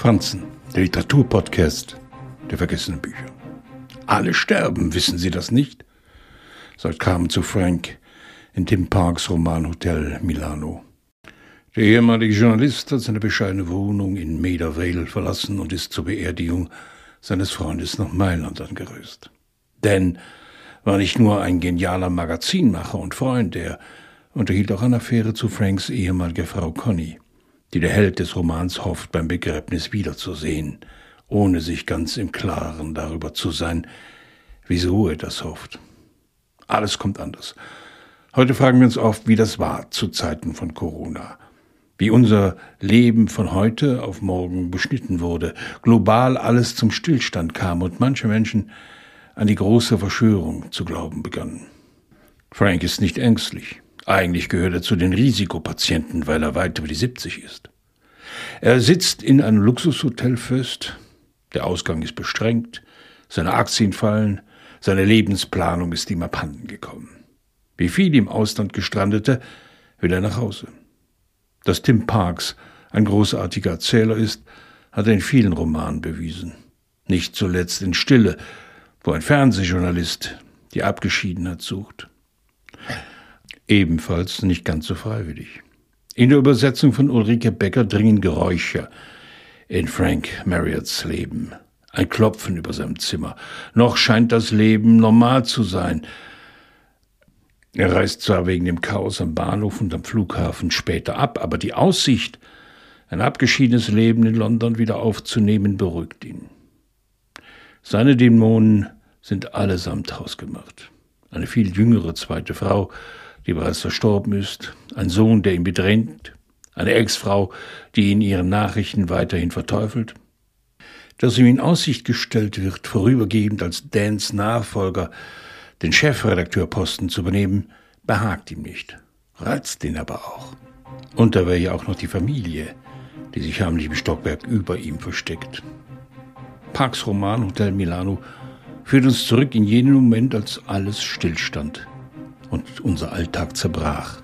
Franzen, der Literaturpodcast der vergessenen Bücher. Alle sterben, wissen Sie das nicht? sagt Carmen zu Frank in Tim Parks Roman Hotel Milano. Der ehemalige Journalist hat seine bescheidene Wohnung in Maida Vale verlassen und ist zur Beerdigung seines Freundes nach Mailand angereist. Dan war nicht nur ein genialer Magazinmacher und Freund, er unterhielt auch eine Affäre zu Franks ehemaliger Frau Connie die der Held des Romans hofft, beim Begräbnis wiederzusehen, ohne sich ganz im Klaren darüber zu sein, wieso er das hofft. Alles kommt anders. Heute fragen wir uns oft, wie das war zu Zeiten von Corona. Wie unser Leben von heute auf morgen beschnitten wurde, global alles zum Stillstand kam und manche Menschen an die große Verschwörung zu glauben begannen. Frank ist nicht ängstlich. Eigentlich gehört er zu den Risikopatienten, weil er weit über die 70 ist. Er sitzt in einem Luxushotel fest, der Ausgang ist bestrengt, seine Aktien fallen, seine Lebensplanung ist ihm abhanden gekommen. Wie viele im Ausland gestrandete, will er nach Hause. Dass Tim Parks ein großartiger Erzähler ist, hat er in vielen Romanen bewiesen. Nicht zuletzt in Stille, wo ein Fernsehjournalist die Abgeschiedenheit sucht ebenfalls nicht ganz so freiwillig. In der Übersetzung von Ulrike Becker dringen Geräusche in Frank Marriotts Leben. Ein Klopfen über seinem Zimmer. Noch scheint das Leben normal zu sein. Er reist zwar wegen dem Chaos am Bahnhof und am Flughafen später ab, aber die Aussicht, ein abgeschiedenes Leben in London wieder aufzunehmen, beruhigt ihn. Seine Dämonen sind allesamt hausgemacht. Eine viel jüngere zweite Frau die bereits verstorben ist, ein Sohn, der ihn bedrängt, eine Ex-Frau, die ihn ihren Nachrichten weiterhin verteufelt. Dass ihm in Aussicht gestellt wird, vorübergehend als Dans Nachfolger den Chefredakteurposten zu übernehmen, behagt ihm nicht, reizt ihn aber auch. Und da wäre ja auch noch die Familie, die sich heimlich im Stockwerk über ihm versteckt. Parks Roman Hotel Milano führt uns zurück in jenen Moment, als alles stillstand und unser Alltag zerbrach.